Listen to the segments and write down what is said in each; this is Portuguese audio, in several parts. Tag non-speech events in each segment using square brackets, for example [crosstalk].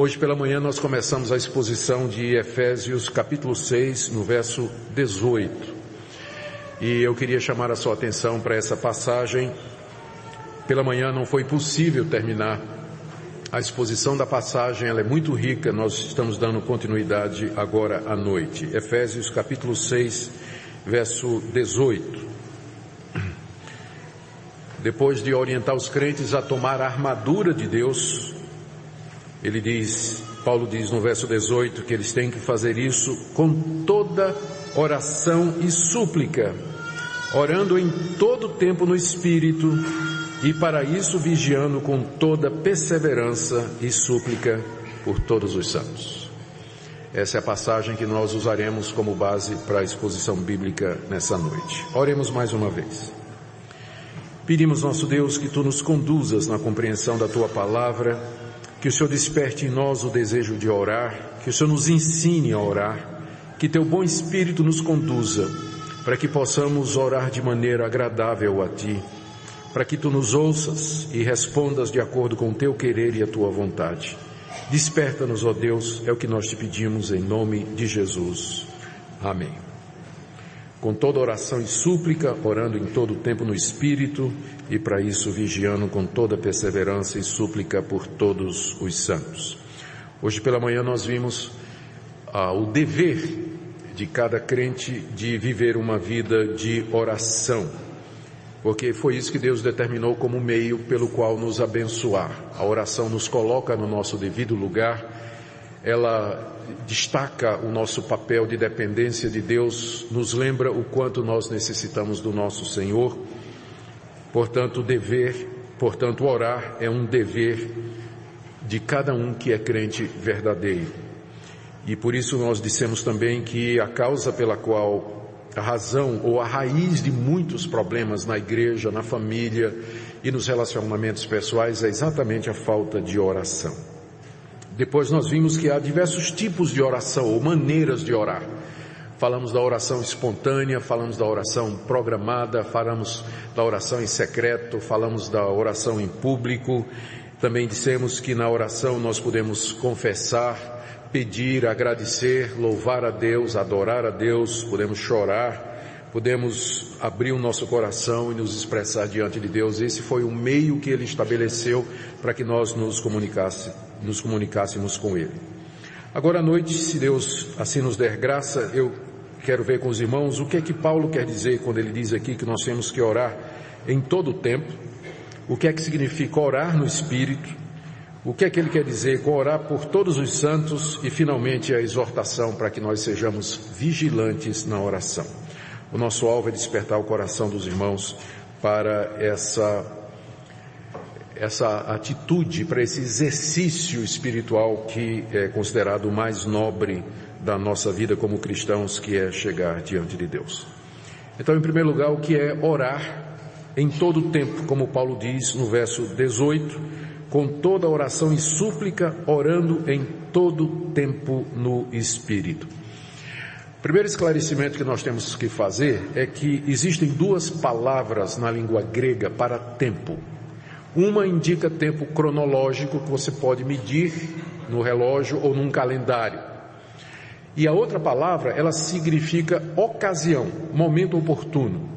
Hoje pela manhã nós começamos a exposição de Efésios capítulo 6, no verso 18. E eu queria chamar a sua atenção para essa passagem. Pela manhã não foi possível terminar a exposição da passagem, ela é muito rica, nós estamos dando continuidade agora à noite. Efésios capítulo 6, verso 18. Depois de orientar os crentes a tomar a armadura de Deus, ele diz, Paulo diz no verso 18 que eles têm que fazer isso com toda oração e súplica, orando em todo tempo no Espírito e para isso vigiando com toda perseverança e súplica por todos os santos. Essa é a passagem que nós usaremos como base para a exposição bíblica nessa noite. Oremos mais uma vez. Pedimos, nosso Deus, que tu nos conduzas na compreensão da tua palavra, que o Senhor desperte em nós o desejo de orar, que o Senhor nos ensine a orar, que teu bom Espírito nos conduza, para que possamos orar de maneira agradável a ti, para que tu nos ouças e respondas de acordo com o teu querer e a tua vontade. Desperta-nos, ó Deus, é o que nós te pedimos em nome de Jesus. Amém. Com toda oração e súplica, orando em todo o tempo no Espírito, e para isso vigiando com toda perseverança e súplica por todos os santos. Hoje pela manhã nós vimos ah, o dever de cada crente de viver uma vida de oração, porque foi isso que Deus determinou como meio pelo qual nos abençoar. A oração nos coloca no nosso devido lugar, ela destaca o nosso papel de dependência de Deus, nos lembra o quanto nós necessitamos do nosso Senhor Portanto, dever, portanto, orar é um dever de cada um que é crente verdadeiro. E por isso nós dissemos também que a causa pela qual a razão ou a raiz de muitos problemas na igreja, na família e nos relacionamentos pessoais é exatamente a falta de oração. Depois nós vimos que há diversos tipos de oração ou maneiras de orar. Falamos da oração espontânea, falamos da oração programada, falamos da oração em secreto, falamos da oração em público. Também dissemos que na oração nós podemos confessar, pedir, agradecer, louvar a Deus, adorar a Deus, podemos chorar, podemos abrir o nosso coração e nos expressar diante de Deus. Esse foi o meio que ele estabeleceu para que nós nos, comunicasse, nos comunicássemos com ele. Agora à noite, se Deus assim nos der graça, eu quero ver com os irmãos o que é que Paulo quer dizer quando ele diz aqui que nós temos que orar em todo o tempo, o que é que significa orar no Espírito, o que é que ele quer dizer com orar por todos os santos e finalmente a exortação para que nós sejamos vigilantes na oração. O nosso alvo é despertar o coração dos irmãos para essa essa atitude, para esse exercício espiritual que é considerado o mais nobre da nossa vida como cristãos, que é chegar diante de Deus. Então, em primeiro lugar, o que é orar em todo o tempo, como Paulo diz no verso 18, com toda oração e súplica, orando em todo tempo no Espírito. O primeiro esclarecimento que nós temos que fazer é que existem duas palavras na língua grega para tempo. Uma indica tempo cronológico que você pode medir no relógio ou num calendário. E a outra palavra, ela significa ocasião, momento oportuno.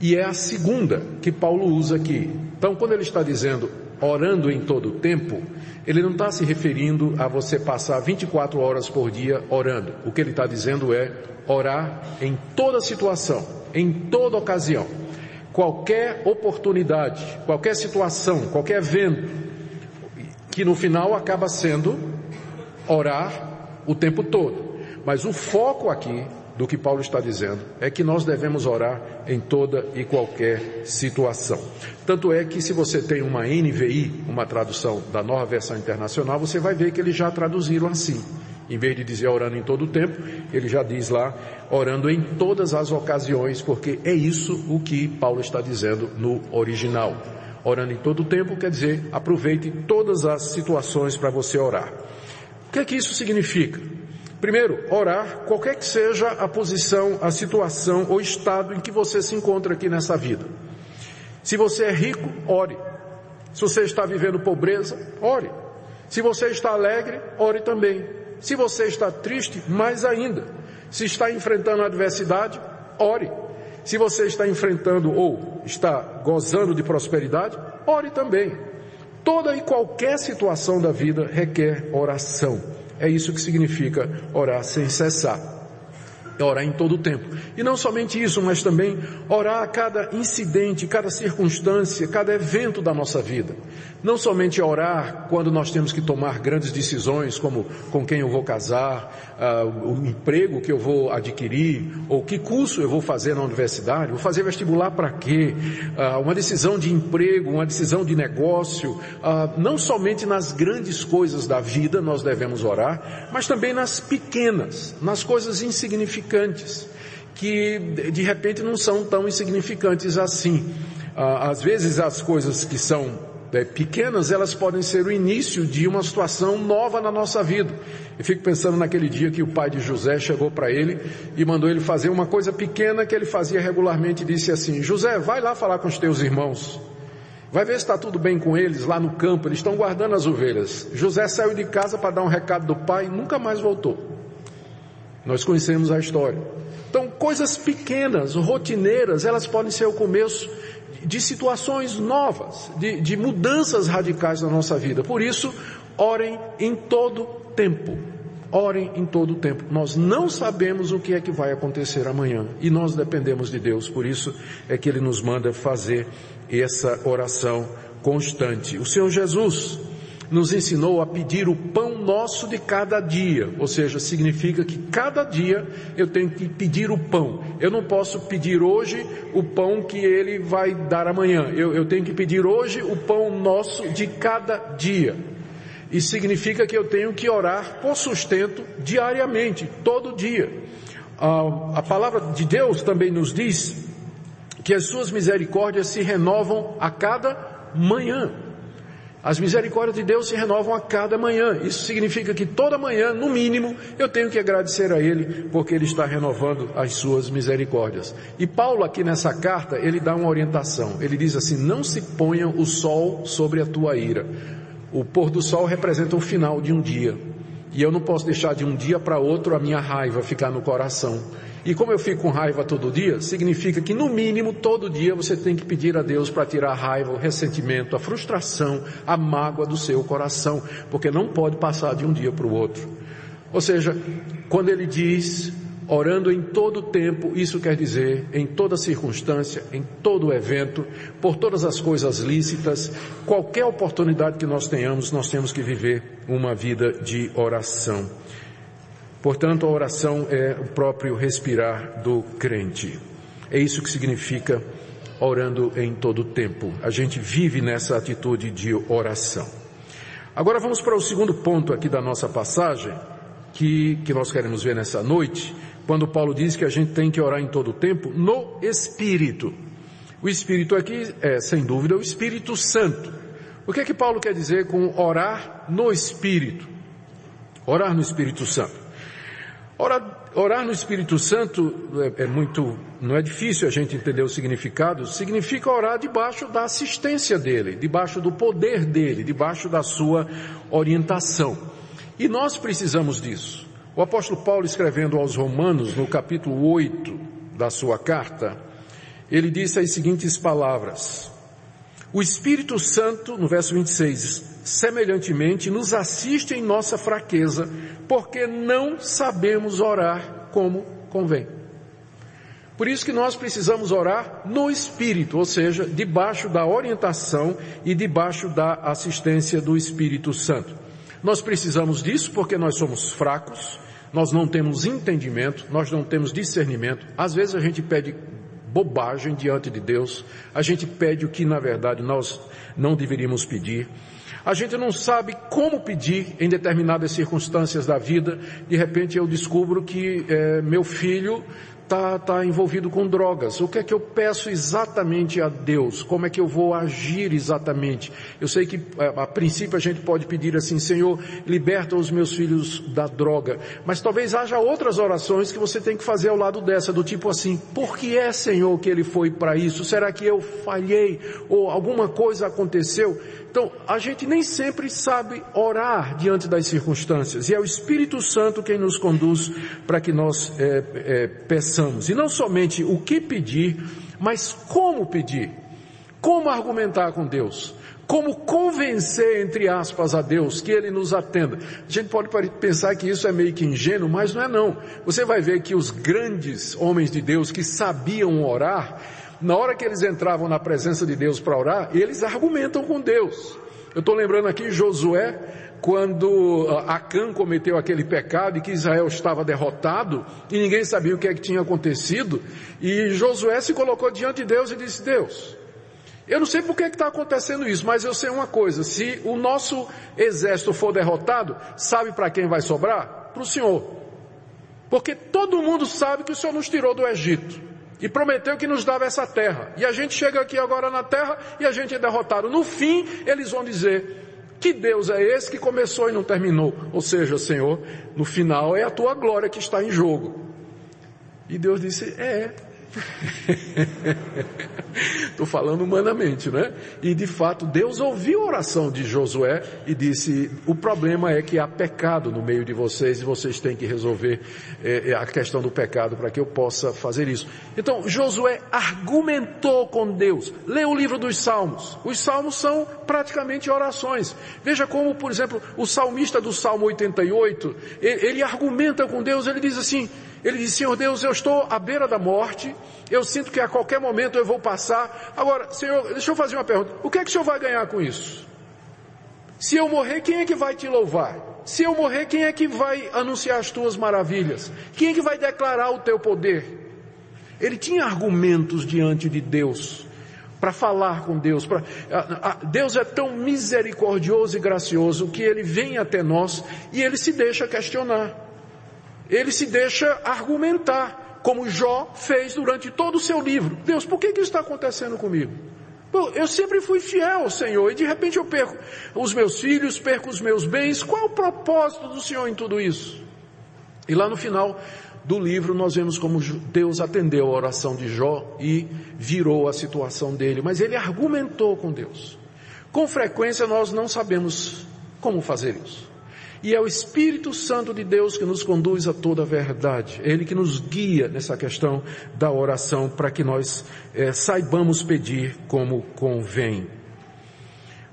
E é a segunda que Paulo usa aqui. Então, quando ele está dizendo orando em todo o tempo, ele não está se referindo a você passar 24 horas por dia orando. O que ele está dizendo é orar em toda situação, em toda ocasião. Qualquer oportunidade, qualquer situação, qualquer evento, que no final acaba sendo orar o tempo todo. Mas o foco aqui do que Paulo está dizendo é que nós devemos orar em toda e qualquer situação. Tanto é que se você tem uma NVI, uma tradução da nova versão internacional, você vai ver que eles já traduziram assim. Em vez de dizer orando em todo o tempo, ele já diz lá orando em todas as ocasiões, porque é isso o que Paulo está dizendo no original. Orando em todo o tempo quer dizer aproveite todas as situações para você orar. O que é que isso significa? Primeiro, orar, qualquer que seja a posição, a situação ou estado em que você se encontra aqui nessa vida. Se você é rico, ore. Se você está vivendo pobreza, ore. Se você está alegre, ore também. Se você está triste, mais ainda. Se está enfrentando adversidade, ore. Se você está enfrentando ou está gozando de prosperidade, ore também. Toda e qualquer situação da vida requer oração. É isso que significa orar sem cessar orar em todo o tempo. E não somente isso, mas também orar a cada incidente, cada circunstância, cada evento da nossa vida. Não somente orar quando nós temos que tomar grandes decisões, como com quem eu vou casar, uh, o emprego que eu vou adquirir, ou que curso eu vou fazer na universidade, vou fazer vestibular para quê? Uh, uma decisão de emprego, uma decisão de negócio. Uh, não somente nas grandes coisas da vida nós devemos orar, mas também nas pequenas, nas coisas insignificantes que de repente não são tão insignificantes assim. Às vezes as coisas que são né, pequenas, elas podem ser o início de uma situação nova na nossa vida. Eu fico pensando naquele dia que o pai de José chegou para ele e mandou ele fazer uma coisa pequena que ele fazia regularmente e disse assim, José, vai lá falar com os teus irmãos. Vai ver se está tudo bem com eles lá no campo, eles estão guardando as ovelhas. José saiu de casa para dar um recado do pai e nunca mais voltou. Nós conhecemos a história. Então, coisas pequenas, rotineiras, elas podem ser o começo de situações novas, de, de mudanças radicais na nossa vida. Por isso, orem em todo tempo. Orem em todo tempo. Nós não sabemos o que é que vai acontecer amanhã e nós dependemos de Deus. Por isso é que Ele nos manda fazer essa oração constante. O Senhor Jesus, nos ensinou a pedir o pão nosso de cada dia, ou seja, significa que cada dia eu tenho que pedir o pão. Eu não posso pedir hoje o pão que ele vai dar amanhã. Eu, eu tenho que pedir hoje o pão nosso de cada dia. E significa que eu tenho que orar por sustento diariamente, todo dia. a palavra de Deus também nos diz que as suas misericórdias se renovam a cada manhã. As misericórdias de Deus se renovam a cada manhã. Isso significa que toda manhã, no mínimo, eu tenho que agradecer a Ele, porque Ele está renovando as suas misericórdias. E Paulo aqui nessa carta, ele dá uma orientação. Ele diz assim, não se ponha o sol sobre a tua ira. O pôr do sol representa o final de um dia. E eu não posso deixar de um dia para outro a minha raiva ficar no coração. E como eu fico com raiva todo dia, significa que no mínimo todo dia você tem que pedir a Deus para tirar a raiva, o ressentimento, a frustração, a mágoa do seu coração, porque não pode passar de um dia para o outro. Ou seja, quando ele diz orando em todo tempo, isso quer dizer em toda circunstância, em todo evento, por todas as coisas lícitas, qualquer oportunidade que nós tenhamos, nós temos que viver uma vida de oração. Portanto, a oração é o próprio respirar do crente. É isso que significa orando em todo o tempo. A gente vive nessa atitude de oração. Agora vamos para o segundo ponto aqui da nossa passagem, que, que nós queremos ver nessa noite, quando Paulo diz que a gente tem que orar em todo o tempo no Espírito. O Espírito aqui é, sem dúvida, o Espírito Santo. O que é que Paulo quer dizer com orar no Espírito? Orar no Espírito Santo. Orar, orar no Espírito Santo é, é, muito, não é difícil a gente entender o significado, significa orar debaixo da assistência dele, debaixo do poder dele, debaixo da sua orientação. E nós precisamos disso. O apóstolo Paulo escrevendo aos Romanos, no capítulo 8 da sua carta, ele disse as seguintes palavras. O Espírito Santo, no verso 26, semelhantemente, nos assiste em nossa fraqueza, porque não sabemos orar como convém. Por isso que nós precisamos orar no Espírito, ou seja, debaixo da orientação e debaixo da assistência do Espírito Santo. Nós precisamos disso porque nós somos fracos, nós não temos entendimento, nós não temos discernimento. Às vezes a gente pede bobagem diante de Deus, a gente pede o que na verdade nós não deveríamos pedir. A gente não sabe como pedir em determinadas circunstâncias da vida. De repente eu descubro que é, meu filho está tá envolvido com drogas. O que é que eu peço exatamente a Deus? Como é que eu vou agir exatamente? Eu sei que é, a princípio a gente pode pedir assim, Senhor, liberta os meus filhos da droga. Mas talvez haja outras orações que você tem que fazer ao lado dessa, do tipo assim, por que é, Senhor, que ele foi para isso? Será que eu falhei? Ou alguma coisa aconteceu? Então, a gente nem sempre sabe orar diante das circunstâncias, e é o Espírito Santo quem nos conduz para que nós é, é, peçamos. E não somente o que pedir, mas como pedir, como argumentar com Deus como convencer, entre aspas, a Deus que Ele nos atenda. A gente pode pensar que isso é meio que ingênuo, mas não é não. Você vai ver que os grandes homens de Deus que sabiam orar, na hora que eles entravam na presença de Deus para orar, eles argumentam com Deus. Eu estou lembrando aqui Josué, quando ah, Acã cometeu aquele pecado e que Israel estava derrotado e ninguém sabia o que é que tinha acontecido, e Josué se colocou diante de Deus e disse, Deus, eu não sei por que está acontecendo isso, mas eu sei uma coisa, se o nosso exército for derrotado, sabe para quem vai sobrar? Para o Senhor. Porque todo mundo sabe que o Senhor nos tirou do Egito e prometeu que nos dava essa terra. E a gente chega aqui agora na terra e a gente é derrotado. No fim, eles vão dizer, que Deus é esse que começou e não terminou? Ou seja, Senhor, no final é a tua glória que está em jogo. E Deus disse, é, [laughs] Estou falando humanamente, né? E de fato, Deus ouviu a oração de Josué e disse: o problema é que há pecado no meio de vocês e vocês têm que resolver eh, a questão do pecado para que eu possa fazer isso. Então, Josué argumentou com Deus. Lê o livro dos Salmos. Os Salmos são praticamente orações. Veja como, por exemplo, o salmista do Salmo 88, ele, ele argumenta com Deus, ele diz assim, ele diz, Senhor Deus, eu estou à beira da morte, eu sinto que a qualquer momento eu vou passar. Agora, Senhor, deixa eu fazer uma pergunta. O que é que o Senhor vai ganhar com isso? Se eu morrer, quem é que vai te louvar? Se eu morrer, quem é que vai anunciar as tuas maravilhas? Quem é que vai declarar o teu poder? Ele tinha argumentos diante de Deus para falar com Deus. Pra, a, a, Deus é tão misericordioso e gracioso que ele vem até nós e ele se deixa questionar ele se deixa argumentar, como Jó fez durante todo o seu livro. Deus, por que, que isso está acontecendo comigo? Eu sempre fui fiel ao Senhor e de repente eu perco os meus filhos, perco os meus bens. Qual é o propósito do Senhor em tudo isso? E lá no final do livro nós vemos como Deus atendeu a oração de Jó e virou a situação dele, mas ele argumentou com Deus. Com frequência nós não sabemos como fazer isso. E é o Espírito Santo de Deus que nos conduz a toda a verdade. É Ele que nos guia nessa questão da oração para que nós é, saibamos pedir como convém.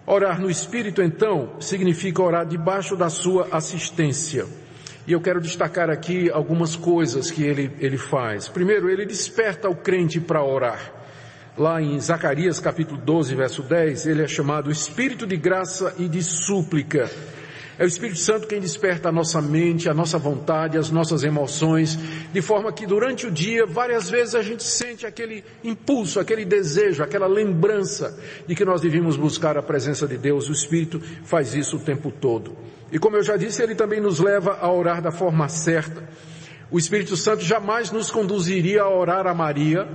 Orar no Espírito, então, significa orar debaixo da sua assistência. E eu quero destacar aqui algumas coisas que ele, ele faz. Primeiro, ele desperta o crente para orar. Lá em Zacarias capítulo 12, verso 10, ele é chamado Espírito de graça e de súplica. É o Espírito Santo quem desperta a nossa mente, a nossa vontade, as nossas emoções, de forma que durante o dia, várias vezes a gente sente aquele impulso, aquele desejo, aquela lembrança de que nós devíamos buscar a presença de Deus. O Espírito faz isso o tempo todo. E como eu já disse, ele também nos leva a orar da forma certa. O Espírito Santo jamais nos conduziria a orar a Maria,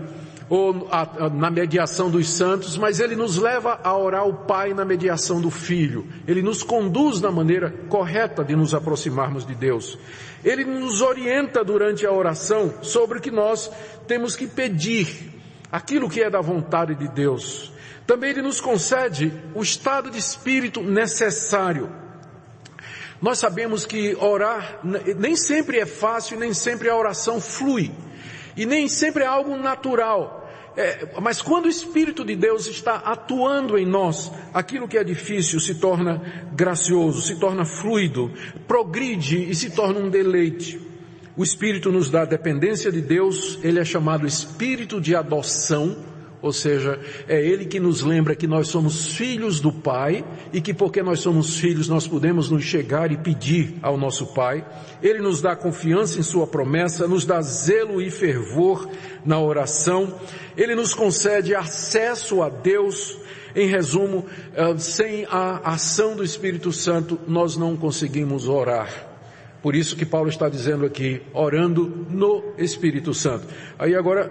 ou a, a, na mediação dos santos, mas ele nos leva a orar o Pai na mediação do Filho. Ele nos conduz na maneira correta de nos aproximarmos de Deus. Ele nos orienta durante a oração sobre o que nós temos que pedir, aquilo que é da vontade de Deus. Também ele nos concede o estado de espírito necessário. Nós sabemos que orar nem sempre é fácil, nem sempre a oração flui. E nem sempre é algo natural. É, mas quando o Espírito de Deus está atuando em nós, aquilo que é difícil se torna gracioso, se torna fluido, progride e se torna um deleite. O Espírito nos dá dependência de Deus, ele é chamado Espírito de adoção, ou seja, é Ele que nos lembra que nós somos filhos do Pai e que porque nós somos filhos nós podemos nos chegar e pedir ao nosso Pai. Ele nos dá confiança em Sua promessa, nos dá zelo e fervor na oração. Ele nos concede acesso a Deus. Em resumo, eh, sem a ação do Espírito Santo nós não conseguimos orar. Por isso que Paulo está dizendo aqui, orando no Espírito Santo. Aí agora,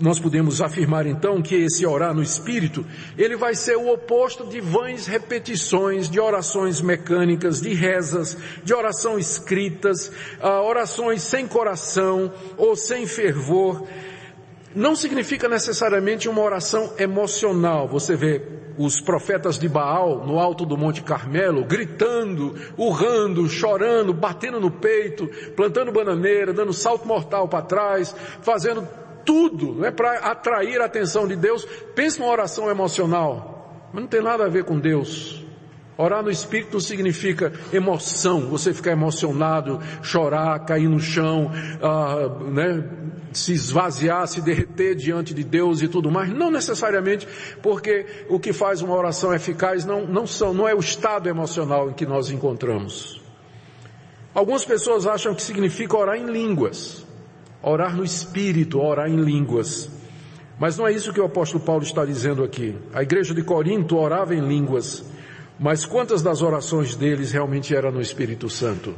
nós podemos afirmar então que esse orar no Espírito, ele vai ser o oposto de vãs repetições, de orações mecânicas, de rezas, de oração escritas, uh, orações sem coração ou sem fervor. não significa necessariamente uma oração emocional. Você vê os profetas de Baal no alto do Monte Carmelo gritando, urrando, chorando, batendo no peito, plantando bananeira, dando salto mortal para trás, fazendo tudo, não é para atrair a atenção de Deus. Pense numa oração emocional, mas não tem nada a ver com Deus. Orar no Espírito significa emoção, você ficar emocionado, chorar, cair no chão, uh, né, se esvaziar, se derreter diante de Deus e tudo mais. Não necessariamente, porque o que faz uma oração eficaz não, não, são, não é o estado emocional em que nós encontramos. Algumas pessoas acham que significa orar em línguas, orar no Espírito, orar em línguas. Mas não é isso que o apóstolo Paulo está dizendo aqui. A igreja de Corinto orava em línguas mas quantas das orações deles realmente eram no Espírito Santo?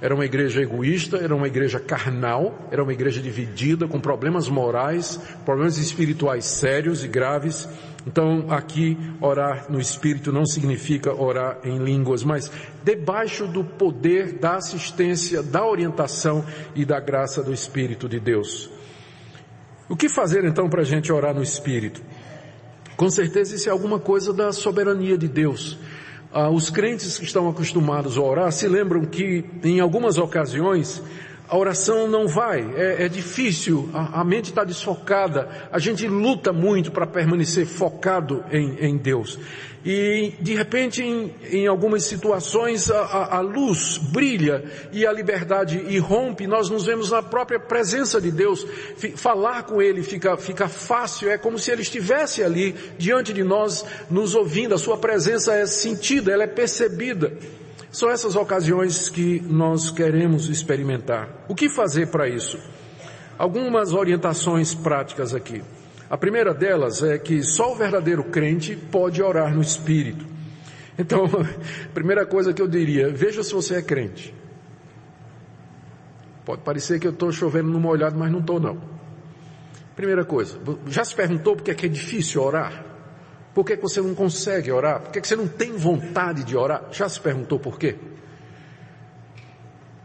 Era uma igreja egoísta, era uma igreja carnal, era uma igreja dividida, com problemas morais, problemas espirituais sérios e graves. Então, aqui, orar no Espírito não significa orar em línguas, mas debaixo do poder da assistência, da orientação e da graça do Espírito de Deus. O que fazer então para a gente orar no Espírito? Com certeza isso é alguma coisa da soberania de Deus. Ah, os crentes que estão acostumados a orar se lembram que em algumas ocasiões a oração não vai, é, é difícil, a, a mente está desfocada, a gente luta muito para permanecer focado em, em Deus. E de repente, em, em algumas situações, a, a, luz brilha e a liberdade irrompe, nós nos vemos na própria presença de Deus. Falar com Ele fica, fica fácil, é como se Ele estivesse ali diante de nós, nos ouvindo. A Sua presença é sentida, ela é percebida. São essas ocasiões que nós queremos experimentar. O que fazer para isso? Algumas orientações práticas aqui. A primeira delas é que só o verdadeiro crente pode orar no Espírito. Então, [laughs] a primeira coisa que eu diria, veja se você é crente. Pode parecer que eu estou chovendo no molhado, mas não estou não. Primeira coisa, já se perguntou por que é, que é difícil orar? Por que, que você não consegue orar? Por que, que você não tem vontade de orar? Já se perguntou por quê?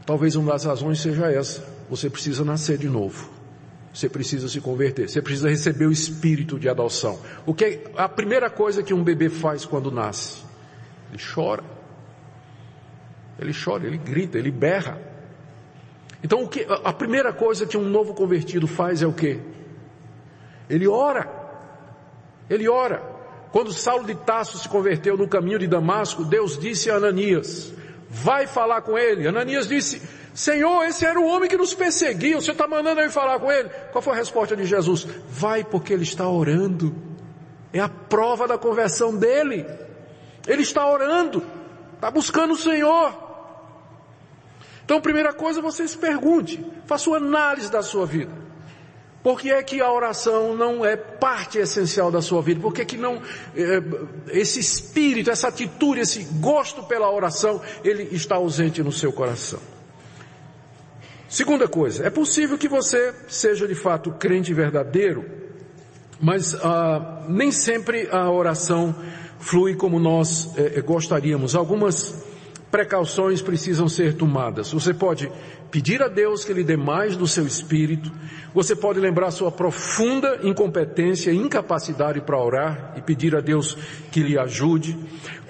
Talvez uma das razões seja essa. Você precisa nascer de novo. Você precisa se converter. Você precisa receber o espírito de adoção. O que é a primeira coisa que um bebê faz quando nasce? Ele chora. Ele chora, ele grita, ele berra. Então o que a primeira coisa que um novo convertido faz é o quê? Ele ora. Ele ora. Quando Saulo de Tasso se converteu no caminho de Damasco, Deus disse a Ananias: Vai falar com ele. Ananias disse: Senhor, esse era o homem que nos perseguia, o Senhor está mandando eu falar com ele. Qual foi a resposta de Jesus? Vai porque ele está orando. É a prova da conversão dele. Ele está orando, está buscando o Senhor. Então, primeira coisa, você se pergunte, faça uma análise da sua vida. Por que é que a oração não é parte essencial da sua vida? Por que, é que não, eh, esse espírito, essa atitude, esse gosto pela oração, ele está ausente no seu coração? Segunda coisa, é possível que você seja de fato crente verdadeiro, mas ah, nem sempre a oração flui como nós eh, gostaríamos. Algumas precauções precisam ser tomadas. Você pode pedir a Deus que lhe dê mais do seu espírito. Você pode lembrar sua profunda incompetência e incapacidade para orar e pedir a Deus que lhe ajude.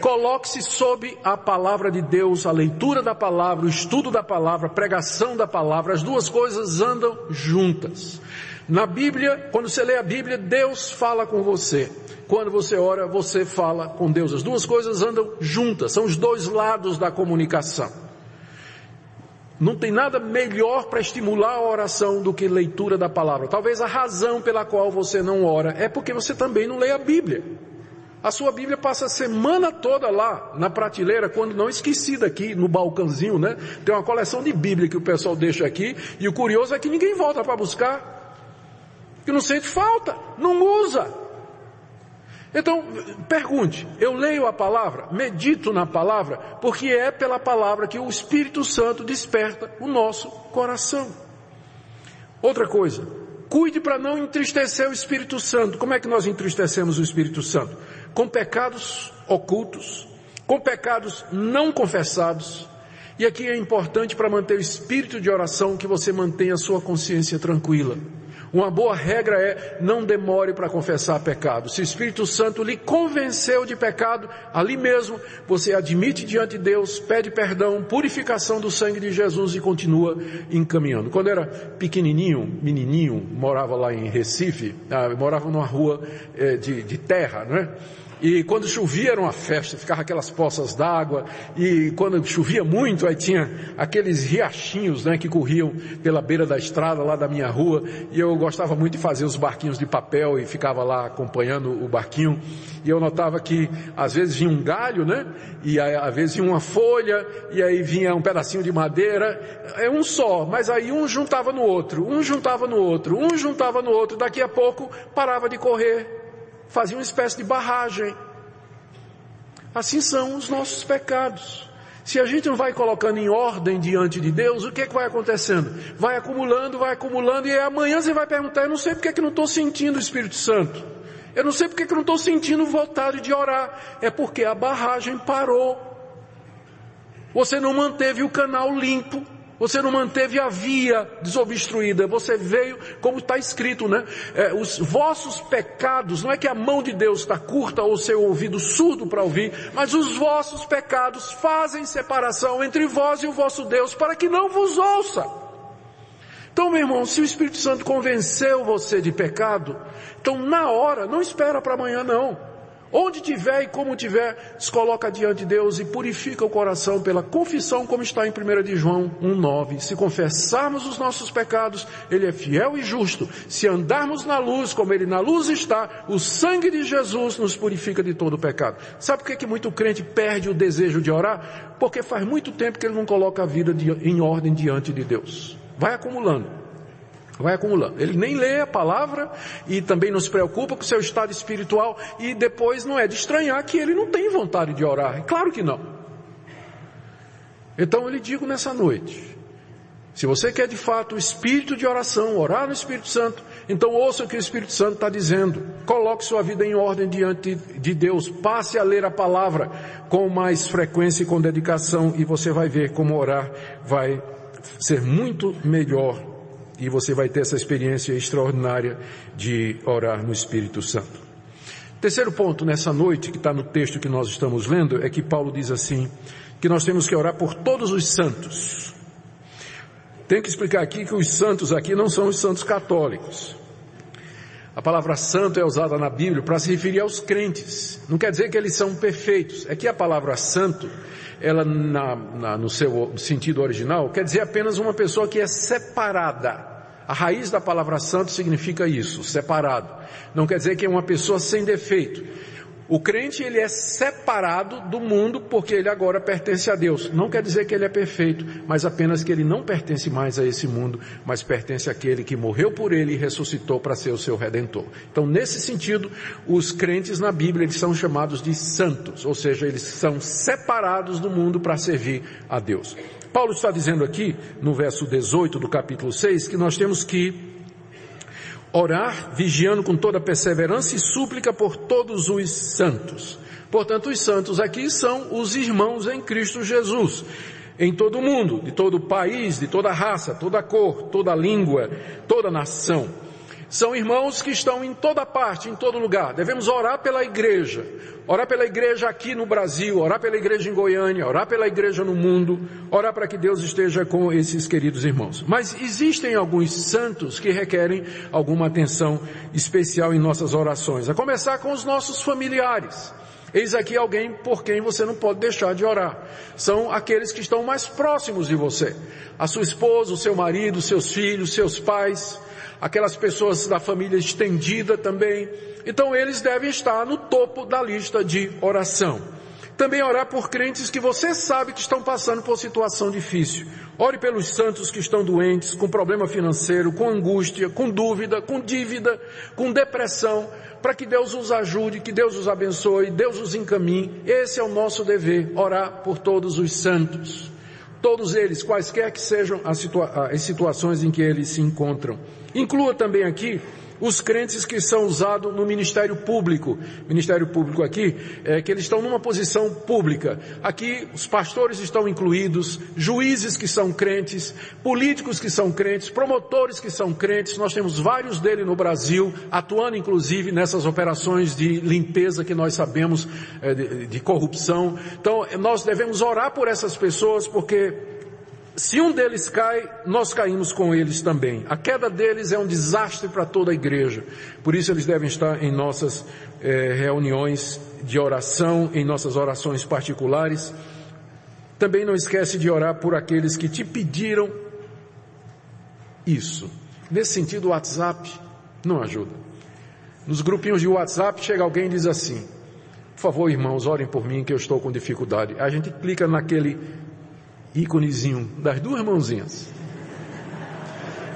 Coloque-se sob a palavra de Deus, a leitura da palavra, o estudo da palavra, a pregação da palavra. As duas coisas andam juntas. Na Bíblia, quando você lê a Bíblia, Deus fala com você. Quando você ora, você fala com Deus. As duas coisas andam juntas, são os dois lados da comunicação. Não tem nada melhor para estimular a oração do que leitura da palavra. Talvez a razão pela qual você não ora é porque você também não lê a Bíblia. A sua Bíblia passa a semana toda lá na prateleira, quando não esquecida aqui no balcãozinho, né? Tem uma coleção de Bíblia que o pessoal deixa aqui, e o curioso é que ninguém volta para buscar. Que não sente falta, não usa. Então, pergunte, eu leio a palavra, medito na palavra, porque é pela palavra que o Espírito Santo desperta o nosso coração. Outra coisa, cuide para não entristecer o Espírito Santo. Como é que nós entristecemos o Espírito Santo? Com pecados ocultos, com pecados não confessados. E aqui é importante para manter o espírito de oração que você mantenha a sua consciência tranquila. Uma boa regra é não demore para confessar pecado. Se o Espírito Santo lhe convenceu de pecado, ali mesmo você admite diante de Deus, pede perdão, purificação do sangue de Jesus e continua encaminhando. Quando era pequenininho, menininho, morava lá em Recife, ah, morava numa rua eh, de, de terra, não é? E quando chovia era uma festa, ficava aquelas poças d'água, e quando chovia muito, aí tinha aqueles riachinhos, né, que corriam pela beira da estrada lá da minha rua, e eu gostava muito de fazer os barquinhos de papel e ficava lá acompanhando o barquinho, e eu notava que às vezes vinha um galho, né, e aí, às vezes vinha uma folha, e aí vinha um pedacinho de madeira, é um só, mas aí um juntava no outro, um juntava no outro, um juntava no outro, daqui a pouco parava de correr, fazia uma espécie de barragem. Assim são os nossos pecados. Se a gente não vai colocando em ordem diante de Deus, o que, é que vai acontecendo? Vai acumulando, vai acumulando, e amanhã você vai perguntar, eu não sei porque que não estou sentindo o Espírito Santo. Eu não sei porque que não estou sentindo vontade de orar. É porque a barragem parou. Você não manteve o canal limpo. Você não manteve a via desobstruída, você veio, como está escrito, né? É, os vossos pecados, não é que a mão de Deus está curta ou seu ouvido surdo para ouvir, mas os vossos pecados fazem separação entre vós e o vosso Deus para que não vos ouça. Então, meu irmão, se o Espírito Santo convenceu você de pecado, então na hora, não espera para amanhã não. Onde tiver e como tiver, se coloca diante de Deus e purifica o coração pela confissão, como está em 1 de João 1,9. Se confessarmos os nossos pecados, Ele é fiel e justo. Se andarmos na luz, como Ele na luz está, o sangue de Jesus nos purifica de todo o pecado. Sabe por que, que muito crente perde o desejo de orar? Porque faz muito tempo que ele não coloca a vida em ordem diante de Deus. Vai acumulando. Vai acumulando. Ele nem lê a palavra e também não se preocupa com o seu estado espiritual e depois não é de estranhar que ele não tem vontade de orar. Claro que não. Então eu lhe digo nessa noite, se você quer de fato o espírito de oração, orar no Espírito Santo, então ouça o que o Espírito Santo está dizendo. Coloque sua vida em ordem diante de Deus. Passe a ler a palavra com mais frequência e com dedicação e você vai ver como orar vai ser muito melhor e você vai ter essa experiência extraordinária de orar no Espírito Santo. Terceiro ponto nessa noite, que está no texto que nós estamos lendo, é que Paulo diz assim, que nós temos que orar por todos os santos. Tenho que explicar aqui que os santos aqui não são os santos católicos. A palavra santo é usada na Bíblia para se referir aos crentes. Não quer dizer que eles são perfeitos. É que a palavra santo, ela na, na, no seu sentido original, quer dizer apenas uma pessoa que é separada. A raiz da palavra santo significa isso, separado. Não quer dizer que é uma pessoa sem defeito. O crente ele é separado do mundo porque ele agora pertence a Deus. Não quer dizer que ele é perfeito, mas apenas que ele não pertence mais a esse mundo, mas pertence àquele que morreu por ele e ressuscitou para ser o seu redentor. Então, nesse sentido, os crentes na Bíblia eles são chamados de santos, ou seja, eles são separados do mundo para servir a Deus. Paulo está dizendo aqui, no verso 18 do capítulo 6, que nós temos que orar, vigiando com toda perseverança e súplica por todos os santos. Portanto, os santos aqui são os irmãos em Cristo Jesus, em todo o mundo, de todo o país, de toda raça, toda cor, toda língua, toda nação. São irmãos que estão em toda parte, em todo lugar. Devemos orar pela igreja. Orar pela igreja aqui no Brasil, orar pela igreja em Goiânia, orar pela igreja no mundo, orar para que Deus esteja com esses queridos irmãos. Mas existem alguns santos que requerem alguma atenção especial em nossas orações. A começar com os nossos familiares. Eis aqui alguém por quem você não pode deixar de orar. São aqueles que estão mais próximos de você. A sua esposa, o seu marido, seus filhos, seus pais, aquelas pessoas da família estendida também. Então eles devem estar no topo da lista de oração. Também orar por crentes que você sabe que estão passando por situação difícil. Ore pelos santos que estão doentes, com problema financeiro, com angústia, com dúvida, com dívida, com depressão, para que Deus os ajude, que Deus os abençoe, Deus os encaminhe. Esse é o nosso dever, orar por todos os santos. Todos eles, quaisquer que sejam as, situa as situações em que eles se encontram. Inclua também aqui os crentes que são usados no ministério público. Ministério público aqui é que eles estão numa posição pública. Aqui os pastores estão incluídos, juízes que são crentes, políticos que são crentes, promotores que são crentes. Nós temos vários deles no Brasil, atuando inclusive nessas operações de limpeza que nós sabemos é, de, de corrupção. Então nós devemos orar por essas pessoas porque se um deles cai, nós caímos com eles também. A queda deles é um desastre para toda a igreja. Por isso eles devem estar em nossas eh, reuniões de oração, em nossas orações particulares. Também não esquece de orar por aqueles que te pediram isso. Nesse sentido, o WhatsApp não ajuda. Nos grupinhos de WhatsApp chega alguém e diz assim: Por favor, irmãos, orem por mim que eu estou com dificuldade. A gente clica naquele íconezinho das duas mãozinhas.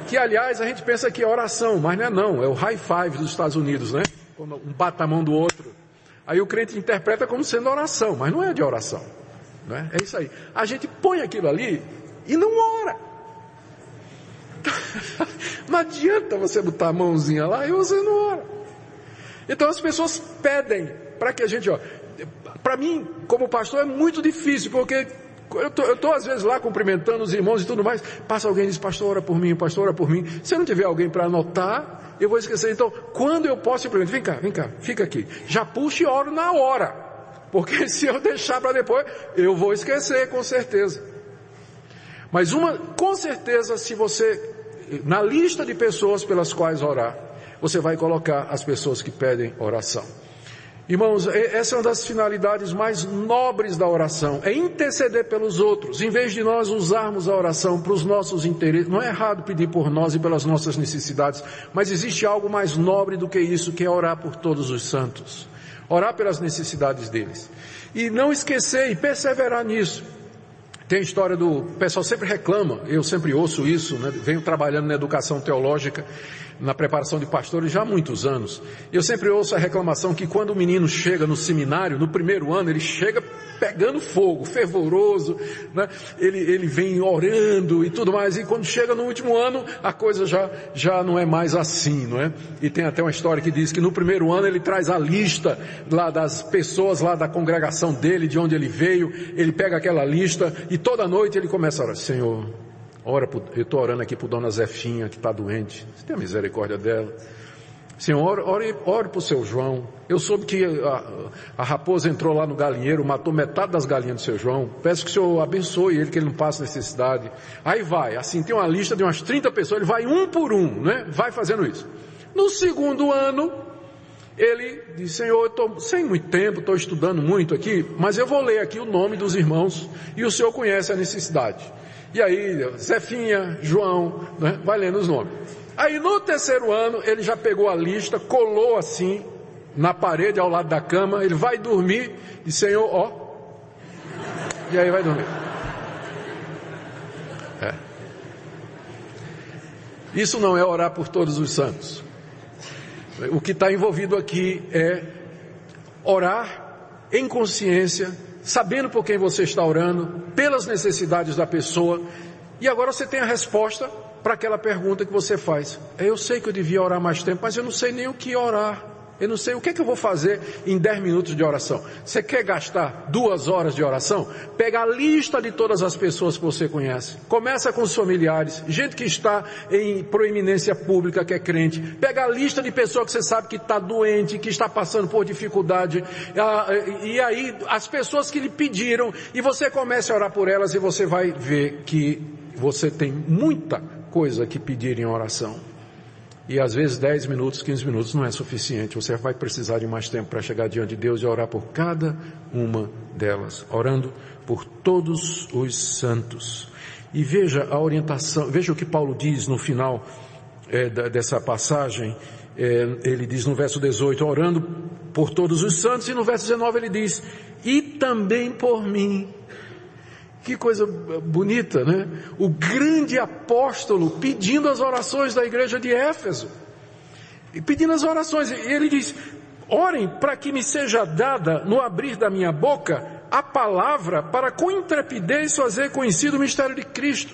Que aliás a gente pensa que é oração, mas não é não, é o high five dos Estados Unidos, né? Quando um bate a mão do outro. Aí o crente interpreta como sendo oração, mas não é de oração. Né? É isso aí. A gente põe aquilo ali e não ora. [laughs] não adianta você botar a mãozinha lá e você não ora. Então as pessoas pedem para que a gente, ó, para mim, como pastor, é muito difícil, porque eu estou às vezes lá cumprimentando os irmãos e tudo mais. Passa alguém e diz, pastor, ora por mim, pastor, ora por mim. Se eu não tiver alguém para anotar, eu vou esquecer. Então, quando eu posso, pergunto, vem cá, vem cá, fica aqui. Já puxo e oro na hora. Porque [laughs] se eu deixar para depois, eu vou esquecer, com certeza. Mas uma, com certeza, se você, na lista de pessoas pelas quais orar, você vai colocar as pessoas que pedem oração. Irmãos, essa é uma das finalidades mais nobres da oração, é interceder pelos outros. Em vez de nós usarmos a oração para os nossos interesses, não é errado pedir por nós e pelas nossas necessidades, mas existe algo mais nobre do que isso, que é orar por todos os santos. Orar pelas necessidades deles. E não esquecer e perseverar nisso. Tem a história do, o pessoal sempre reclama, eu sempre ouço isso, né? venho trabalhando na educação teológica, na preparação de pastores já há muitos anos. Eu sempre ouço a reclamação que quando o menino chega no seminário, no primeiro ano, ele chega pegando fogo, fervoroso, né? ele, ele vem orando e tudo mais, e quando chega no último ano, a coisa já, já não é mais assim, não é? E tem até uma história que diz que no primeiro ano ele traz a lista lá das pessoas lá da congregação dele, de onde ele veio, ele pega aquela lista e toda noite ele começa a orar, Senhor, Ora, eu estou orando aqui por Dona Zefinha, que está doente. Você tem a misericórdia dela. Senhor, ore, ore para o seu João. Eu soube que a, a, raposa entrou lá no galinheiro, matou metade das galinhas do seu João. Peço que o Senhor abençoe ele, que ele não passe necessidade. Aí vai, assim, tem uma lista de umas 30 pessoas, ele vai um por um, né? Vai fazendo isso. No segundo ano, ele diz, Senhor, eu estou sem muito tempo, estou estudando muito aqui, mas eu vou ler aqui o nome dos irmãos e o Senhor conhece a necessidade. E aí, Zefinha, João, né? vai lendo os nomes. Aí no terceiro ano, ele já pegou a lista, colou assim, na parede ao lado da cama, ele vai dormir e Senhor, ó. E aí vai dormir. É. Isso não é orar por todos os santos. O que está envolvido aqui é orar em consciência sabendo por quem você está orando, pelas necessidades da pessoa, e agora você tem a resposta para aquela pergunta que você faz. Eu sei que eu devia orar mais tempo, mas eu não sei nem o que orar. Eu não sei o que, é que eu vou fazer em 10 minutos de oração. Você quer gastar duas horas de oração? Pega a lista de todas as pessoas que você conhece. Começa com os familiares, gente que está em proeminência pública, que é crente. Pega a lista de pessoas que você sabe que está doente, que está passando por dificuldade. Ah, e aí, as pessoas que lhe pediram, e você começa a orar por elas e você vai ver que você tem muita coisa que pedir em oração. E às vezes 10 minutos, 15 minutos não é suficiente. Você vai precisar de mais tempo para chegar diante de Deus e orar por cada uma delas, orando por todos os santos. E veja a orientação, veja o que Paulo diz no final é, dessa passagem. É, ele diz no verso 18, orando por todos os santos, e no verso 19 ele diz, e também por mim, que coisa bonita, né? O grande apóstolo pedindo as orações da igreja de Éfeso. E pedindo as orações. Ele diz, orem para que me seja dada no abrir da minha boca a palavra para com intrepidez fazer conhecido o mistério de Cristo.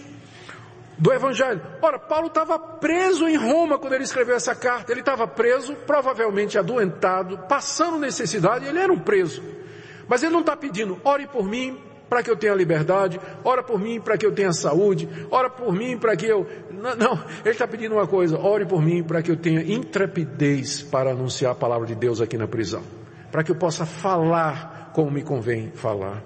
do Evangelho. Ora, Paulo estava preso em Roma quando ele escreveu essa carta. Ele estava preso, provavelmente adoentado, passando necessidade, ele era um preso. Mas ele não está pedindo, ore por mim para que eu tenha liberdade, ora por mim para que eu tenha saúde, ora por mim para que eu. Não, não. ele está pedindo uma coisa, ore por mim para que eu tenha intrepidez para anunciar a palavra de Deus aqui na prisão. Para que eu possa falar como me convém falar.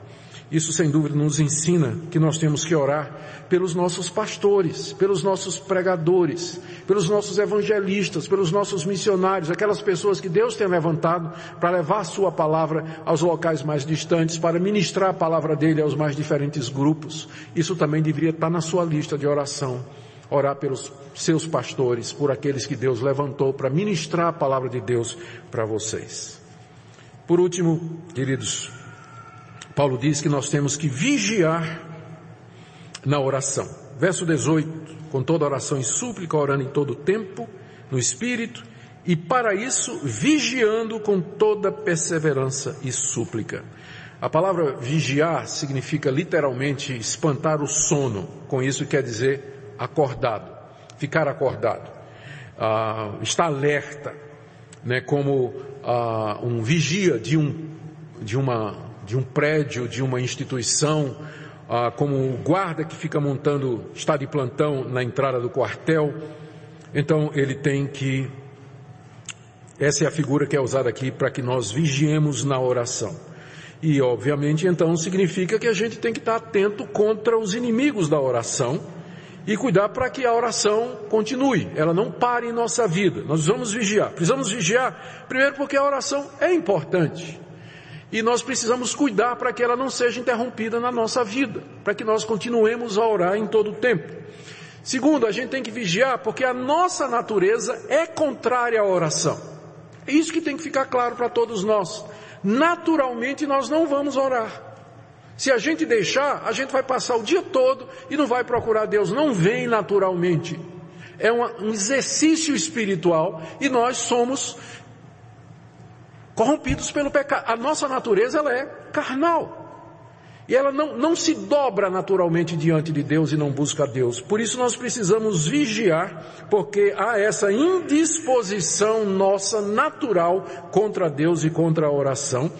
Isso sem dúvida nos ensina que nós temos que orar pelos nossos pastores, pelos nossos pregadores, pelos nossos evangelistas, pelos nossos missionários, aquelas pessoas que Deus tem levantado para levar a sua palavra aos locais mais distantes, para ministrar a palavra dele aos mais diferentes grupos. Isso também deveria estar na sua lista de oração. Orar pelos seus pastores, por aqueles que Deus levantou para ministrar a palavra de Deus para vocês. Por último, queridos, Paulo diz que nós temos que vigiar na oração. Verso 18, com toda oração e súplica, orando em todo tempo, no Espírito, e para isso vigiando com toda perseverança e súplica. A palavra vigiar significa literalmente espantar o sono, com isso quer dizer acordado, ficar acordado, ah, estar alerta, né, como ah, um vigia de, um, de uma de um prédio, de uma instituição, ah, como o guarda que fica montando, está de plantão na entrada do quartel. Então ele tem que, essa é a figura que é usada aqui para que nós vigiemos na oração. E obviamente então significa que a gente tem que estar atento contra os inimigos da oração e cuidar para que a oração continue, ela não pare em nossa vida. Nós vamos vigiar. Precisamos vigiar, primeiro porque a oração é importante. E nós precisamos cuidar para que ela não seja interrompida na nossa vida, para que nós continuemos a orar em todo o tempo. Segundo, a gente tem que vigiar porque a nossa natureza é contrária à oração. É isso que tem que ficar claro para todos nós. Naturalmente nós não vamos orar. Se a gente deixar, a gente vai passar o dia todo e não vai procurar Deus. Não vem naturalmente. É um exercício espiritual e nós somos corrompidos pelo pecado. A nossa natureza ela é carnal. E ela não, não se dobra naturalmente diante de Deus e não busca Deus. Por isso nós precisamos vigiar, porque há essa indisposição nossa natural contra Deus e contra a oração.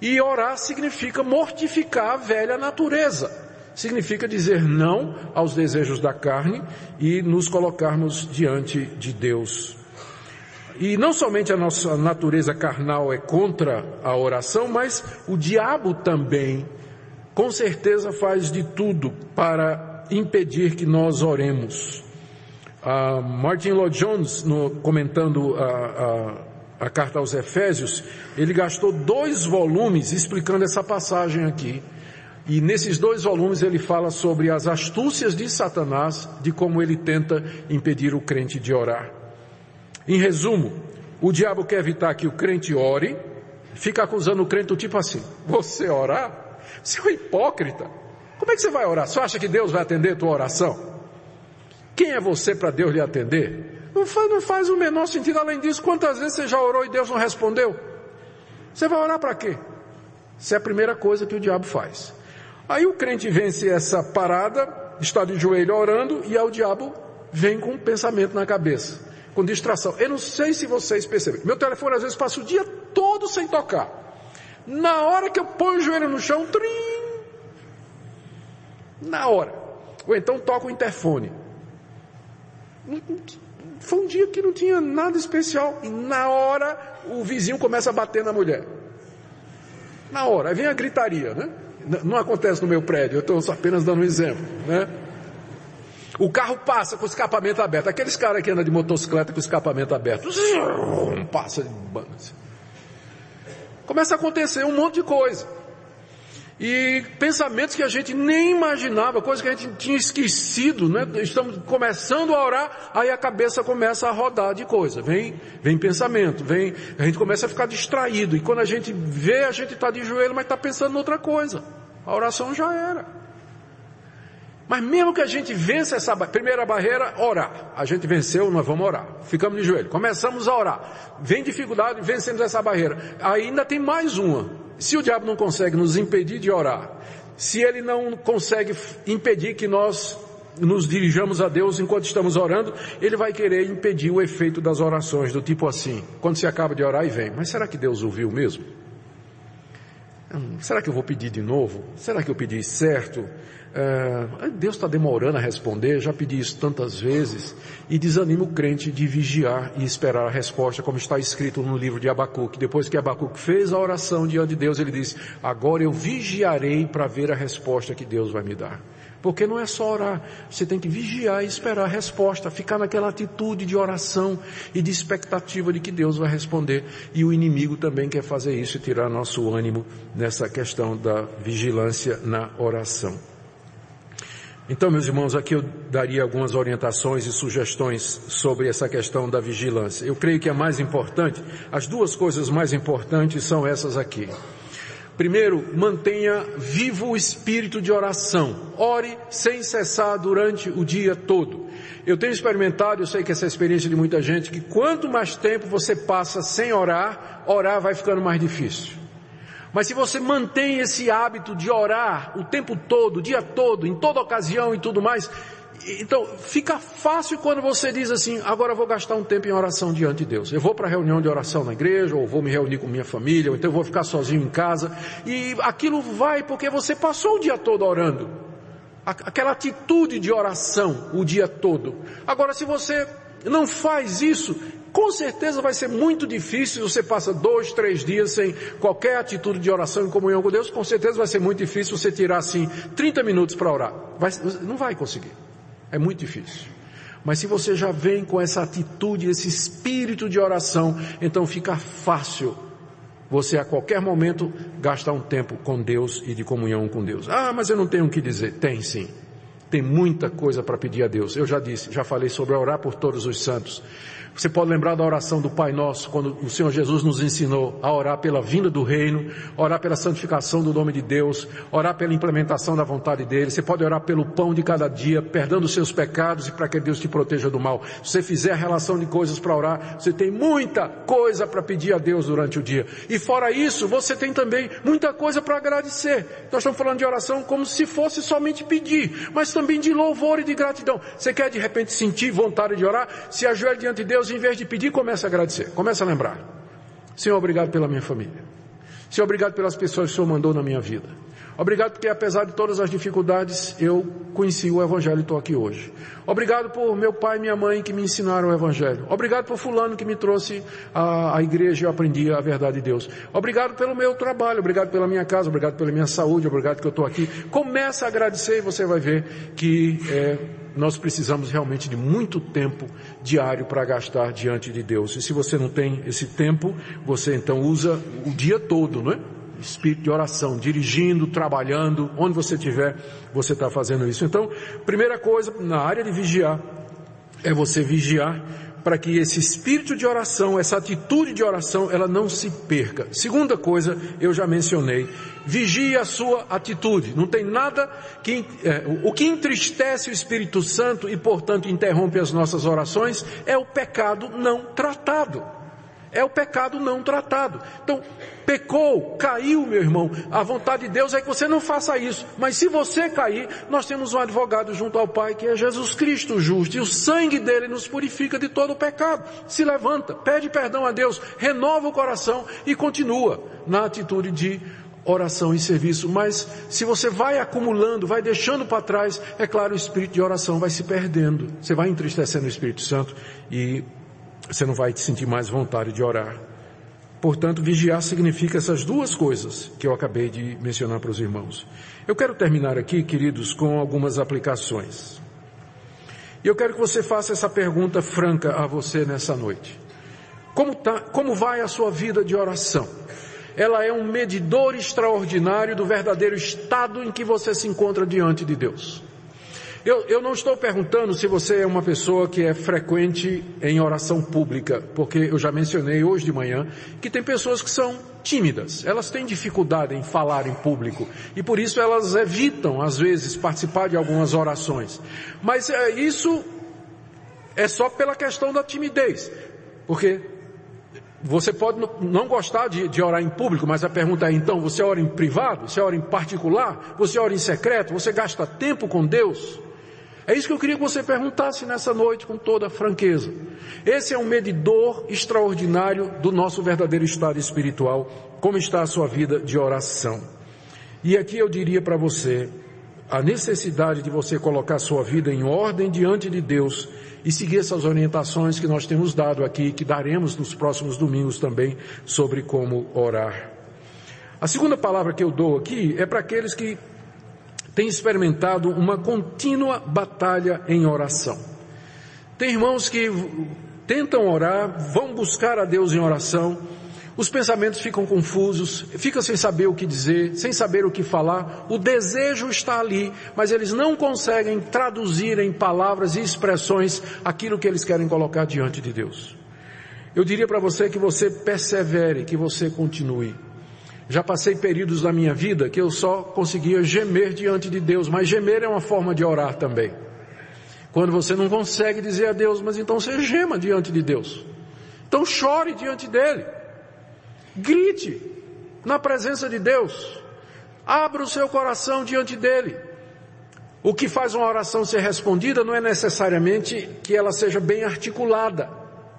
E orar significa mortificar a velha natureza. Significa dizer não aos desejos da carne e nos colocarmos diante de Deus. E não somente a nossa natureza carnal é contra a oração, mas o diabo também, com certeza, faz de tudo para impedir que nós oremos. Uh, Martin Lloyd Jones, no, comentando a, a, a carta aos Efésios, ele gastou dois volumes explicando essa passagem aqui. E nesses dois volumes ele fala sobre as astúcias de Satanás, de como ele tenta impedir o crente de orar. Em resumo, o diabo quer evitar que o crente ore, fica acusando o crente do tipo assim, você orar? Você é um hipócrita. Como é que você vai orar? Você acha que Deus vai atender a tua oração? Quem é você para Deus lhe atender? Não faz, não faz o menor sentido. Além disso, quantas vezes você já orou e Deus não respondeu? Você vai orar para quê? Isso é a primeira coisa que o diabo faz. Aí o crente vence essa parada, está de joelho orando, e aí o diabo vem com um pensamento na cabeça com distração. Eu não sei se vocês percebem. Meu telefone às vezes passa o dia todo sem tocar. Na hora que eu ponho o joelho no chão, trim, na hora. Ou então toca o interfone. Foi um dia que não tinha nada especial. E na hora o vizinho começa a bater na mulher. Na hora, aí vem a gritaria, né? Não acontece no meu prédio, eu estou apenas dando um exemplo, né? O carro passa com o escapamento aberto. Aqueles caras que andam de motocicleta com o escapamento aberto. Passa de. Começa a acontecer um monte de coisa. E pensamentos que a gente nem imaginava, coisas que a gente tinha esquecido, né? Estamos começando a orar, aí a cabeça começa a rodar de coisa. Vem, vem pensamento, vem, a gente começa a ficar distraído. E quando a gente vê, a gente está de joelho, mas está pensando em outra coisa. A oração já era. Mas mesmo que a gente vença essa primeira barreira, orar. A gente venceu, nós vamos orar. Ficamos de joelho. Começamos a orar. Vem dificuldade, vencemos essa barreira. Ainda tem mais uma. Se o diabo não consegue nos impedir de orar, se ele não consegue impedir que nós nos dirijamos a Deus enquanto estamos orando, Ele vai querer impedir o efeito das orações, do tipo assim, quando se acaba de orar e vem, mas será que Deus ouviu mesmo? Hum, será que eu vou pedir de novo? Será que eu pedi certo? É, Deus está demorando a responder, já pedi isso tantas vezes, e desanima o crente de vigiar e esperar a resposta, como está escrito no livro de Abacuque. Depois que Abacuque fez a oração diante de Deus, ele disse, agora eu vigiarei para ver a resposta que Deus vai me dar. Porque não é só orar, você tem que vigiar e esperar a resposta, ficar naquela atitude de oração e de expectativa de que Deus vai responder. E o inimigo também quer fazer isso e tirar nosso ânimo nessa questão da vigilância na oração. Então, meus irmãos, aqui eu daria algumas orientações e sugestões sobre essa questão da vigilância. Eu creio que a mais importante, as duas coisas mais importantes são essas aqui. Primeiro, mantenha vivo o espírito de oração. Ore sem cessar durante o dia todo. Eu tenho experimentado, eu sei que essa é a experiência de muita gente, que quanto mais tempo você passa sem orar, orar vai ficando mais difícil. Mas se você mantém esse hábito de orar o tempo todo, o dia todo, em toda ocasião e tudo mais, então fica fácil quando você diz assim, agora eu vou gastar um tempo em oração diante de Deus. Eu vou para a reunião de oração na igreja, ou vou me reunir com minha família, ou então eu vou ficar sozinho em casa, e aquilo vai porque você passou o dia todo orando. Aquela atitude de oração o dia todo. Agora se você não faz isso, com certeza vai ser muito difícil, você passa dois, três dias sem qualquer atitude de oração em comunhão com Deus, com certeza vai ser muito difícil você tirar assim 30 minutos para orar. Vai, não vai conseguir. É muito difícil. Mas se você já vem com essa atitude, esse espírito de oração, então fica fácil você a qualquer momento gastar um tempo com Deus e de comunhão com Deus. Ah, mas eu não tenho o que dizer. Tem sim. Tem muita coisa para pedir a Deus. Eu já disse, já falei sobre orar por todos os santos. Você pode lembrar da oração do Pai Nosso, quando o Senhor Jesus nos ensinou a orar pela vinda do reino, orar pela santificação do nome de Deus, orar pela implementação da vontade dele. Você pode orar pelo pão de cada dia, perdendo os seus pecados e para que Deus te proteja do mal. Se você fizer a relação de coisas para orar, você tem muita coisa para pedir a Deus durante o dia. E fora isso, você tem também muita coisa para agradecer. Nós estamos falando de oração como se fosse somente pedir, mas também de louvor e de gratidão. Você quer de repente sentir vontade de orar? Se ajoelhe diante de Deus, em vez de pedir, começa a agradecer, começa a lembrar. Senhor, obrigado pela minha família. Senhor, obrigado pelas pessoas que o Senhor mandou na minha vida. Obrigado porque apesar de todas as dificuldades, eu conheci o Evangelho e estou aqui hoje. Obrigado por meu pai e minha mãe que me ensinaram o Evangelho. Obrigado por fulano que me trouxe à, igreja e eu aprendi a verdade de Deus. Obrigado pelo meu trabalho, obrigado pela minha casa, obrigado pela minha saúde, obrigado que eu estou aqui. Começa a agradecer e você vai ver que é, nós precisamos realmente de muito tempo diário para gastar diante de Deus. E se você não tem esse tempo, você então usa o dia todo, não é? Espírito de oração, dirigindo, trabalhando, onde você estiver, você está fazendo isso. Então, primeira coisa, na área de vigiar, é você vigiar para que esse espírito de oração, essa atitude de oração, ela não se perca. Segunda coisa, eu já mencionei, vigie a sua atitude. Não tem nada que, é, o que entristece o Espírito Santo e portanto interrompe as nossas orações é o pecado não tratado. É o pecado não tratado. Então, pecou, caiu, meu irmão. A vontade de Deus é que você não faça isso. Mas se você cair, nós temos um advogado junto ao Pai que é Jesus Cristo justo. E o sangue dele nos purifica de todo o pecado. Se levanta, pede perdão a Deus, renova o coração e continua na atitude de oração e serviço, mas se você vai acumulando, vai deixando para trás, é claro, o espírito de oração vai se perdendo. Você vai entristecendo o Espírito Santo e você não vai te sentir mais vontade de orar. Portanto, vigiar significa essas duas coisas que eu acabei de mencionar para os irmãos. Eu quero terminar aqui, queridos, com algumas aplicações. E eu quero que você faça essa pergunta franca a você nessa noite. Como, tá, como vai a sua vida de oração? Ela é um medidor extraordinário do verdadeiro estado em que você se encontra diante de Deus. Eu, eu não estou perguntando se você é uma pessoa que é frequente em oração pública, porque eu já mencionei hoje de manhã que tem pessoas que são tímidas, elas têm dificuldade em falar em público e por isso elas evitam às vezes participar de algumas orações. Mas é, isso é só pela questão da timidez, porque você pode não gostar de, de, orar em público, mas a pergunta é então, você ora em privado? Você ora em particular? Você ora em secreto? Você gasta tempo com Deus? É isso que eu queria que você perguntasse nessa noite com toda franqueza. Esse é um medidor extraordinário do nosso verdadeiro estado espiritual, como está a sua vida de oração. E aqui eu diria para você, a necessidade de você colocar sua vida em ordem diante de Deus e seguir essas orientações que nós temos dado aqui, que daremos nos próximos domingos também sobre como orar. A segunda palavra que eu dou aqui é para aqueles que têm experimentado uma contínua batalha em oração. Tem irmãos que tentam orar, vão buscar a Deus em oração, os pensamentos ficam confusos, ficam sem saber o que dizer, sem saber o que falar. O desejo está ali, mas eles não conseguem traduzir em palavras e expressões aquilo que eles querem colocar diante de Deus. Eu diria para você que você persevere, que você continue. Já passei períodos da minha vida que eu só conseguia gemer diante de Deus, mas gemer é uma forma de orar também. Quando você não consegue dizer a Deus, mas então você gema diante de Deus. Então chore diante dele. Grite na presença de Deus. Abra o seu coração diante dele. O que faz uma oração ser respondida não é necessariamente que ela seja bem articulada,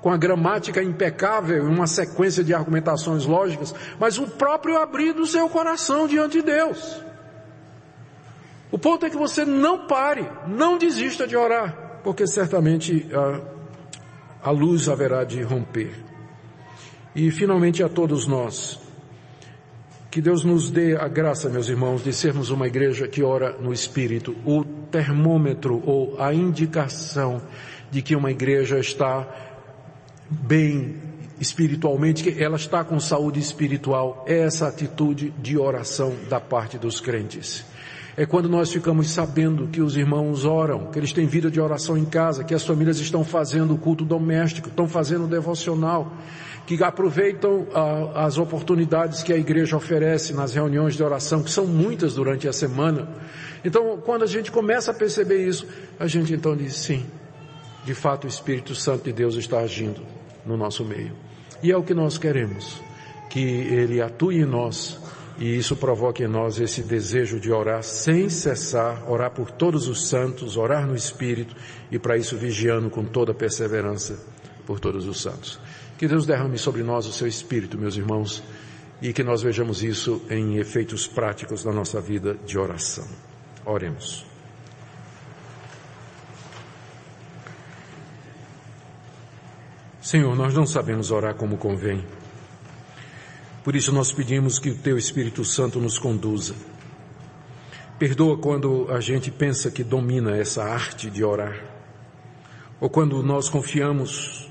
com a gramática impecável e uma sequência de argumentações lógicas, mas o próprio abrir do seu coração diante de Deus. O ponto é que você não pare, não desista de orar, porque certamente a, a luz haverá de romper. E finalmente a todos nós, que Deus nos dê a graça, meus irmãos, de sermos uma igreja que ora no Espírito, o termômetro ou a indicação de que uma igreja está bem espiritualmente, que ela está com saúde espiritual, é essa atitude de oração da parte dos crentes. É quando nós ficamos sabendo que os irmãos oram, que eles têm vida de oração em casa, que as famílias estão fazendo o culto doméstico, estão fazendo o devocional, que aproveitam as oportunidades que a igreja oferece nas reuniões de oração, que são muitas durante a semana. Então, quando a gente começa a perceber isso, a gente então diz sim, de fato o Espírito Santo de Deus está agindo no nosso meio. E é o que nós queremos, que Ele atue em nós e isso provoque em nós esse desejo de orar sem cessar, orar por todos os santos, orar no Espírito e para isso vigiando com toda perseverança por todos os santos. Que Deus derrame sobre nós o seu Espírito, meus irmãos, e que nós vejamos isso em efeitos práticos na nossa vida de oração. Oremos. Senhor, nós não sabemos orar como convém. Por isso nós pedimos que o Teu Espírito Santo nos conduza. Perdoa quando a gente pensa que domina essa arte de orar. Ou quando nós confiamos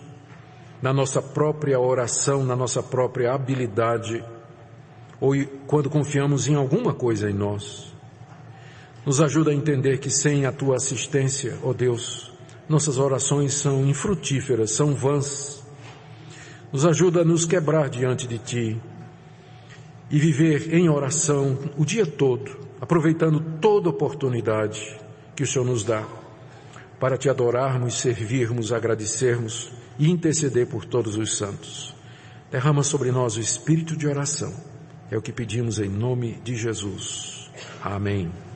na nossa própria oração, na nossa própria habilidade, ou quando confiamos em alguma coisa em nós. Nos ajuda a entender que sem a tua assistência, ó oh Deus, nossas orações são infrutíferas, são vãs. Nos ajuda a nos quebrar diante de ti e viver em oração o dia todo, aproveitando toda oportunidade que o Senhor nos dá para te adorarmos, servirmos, agradecermos e interceder por todos os santos. Derrama sobre nós o espírito de oração. É o que pedimos em nome de Jesus. Amém.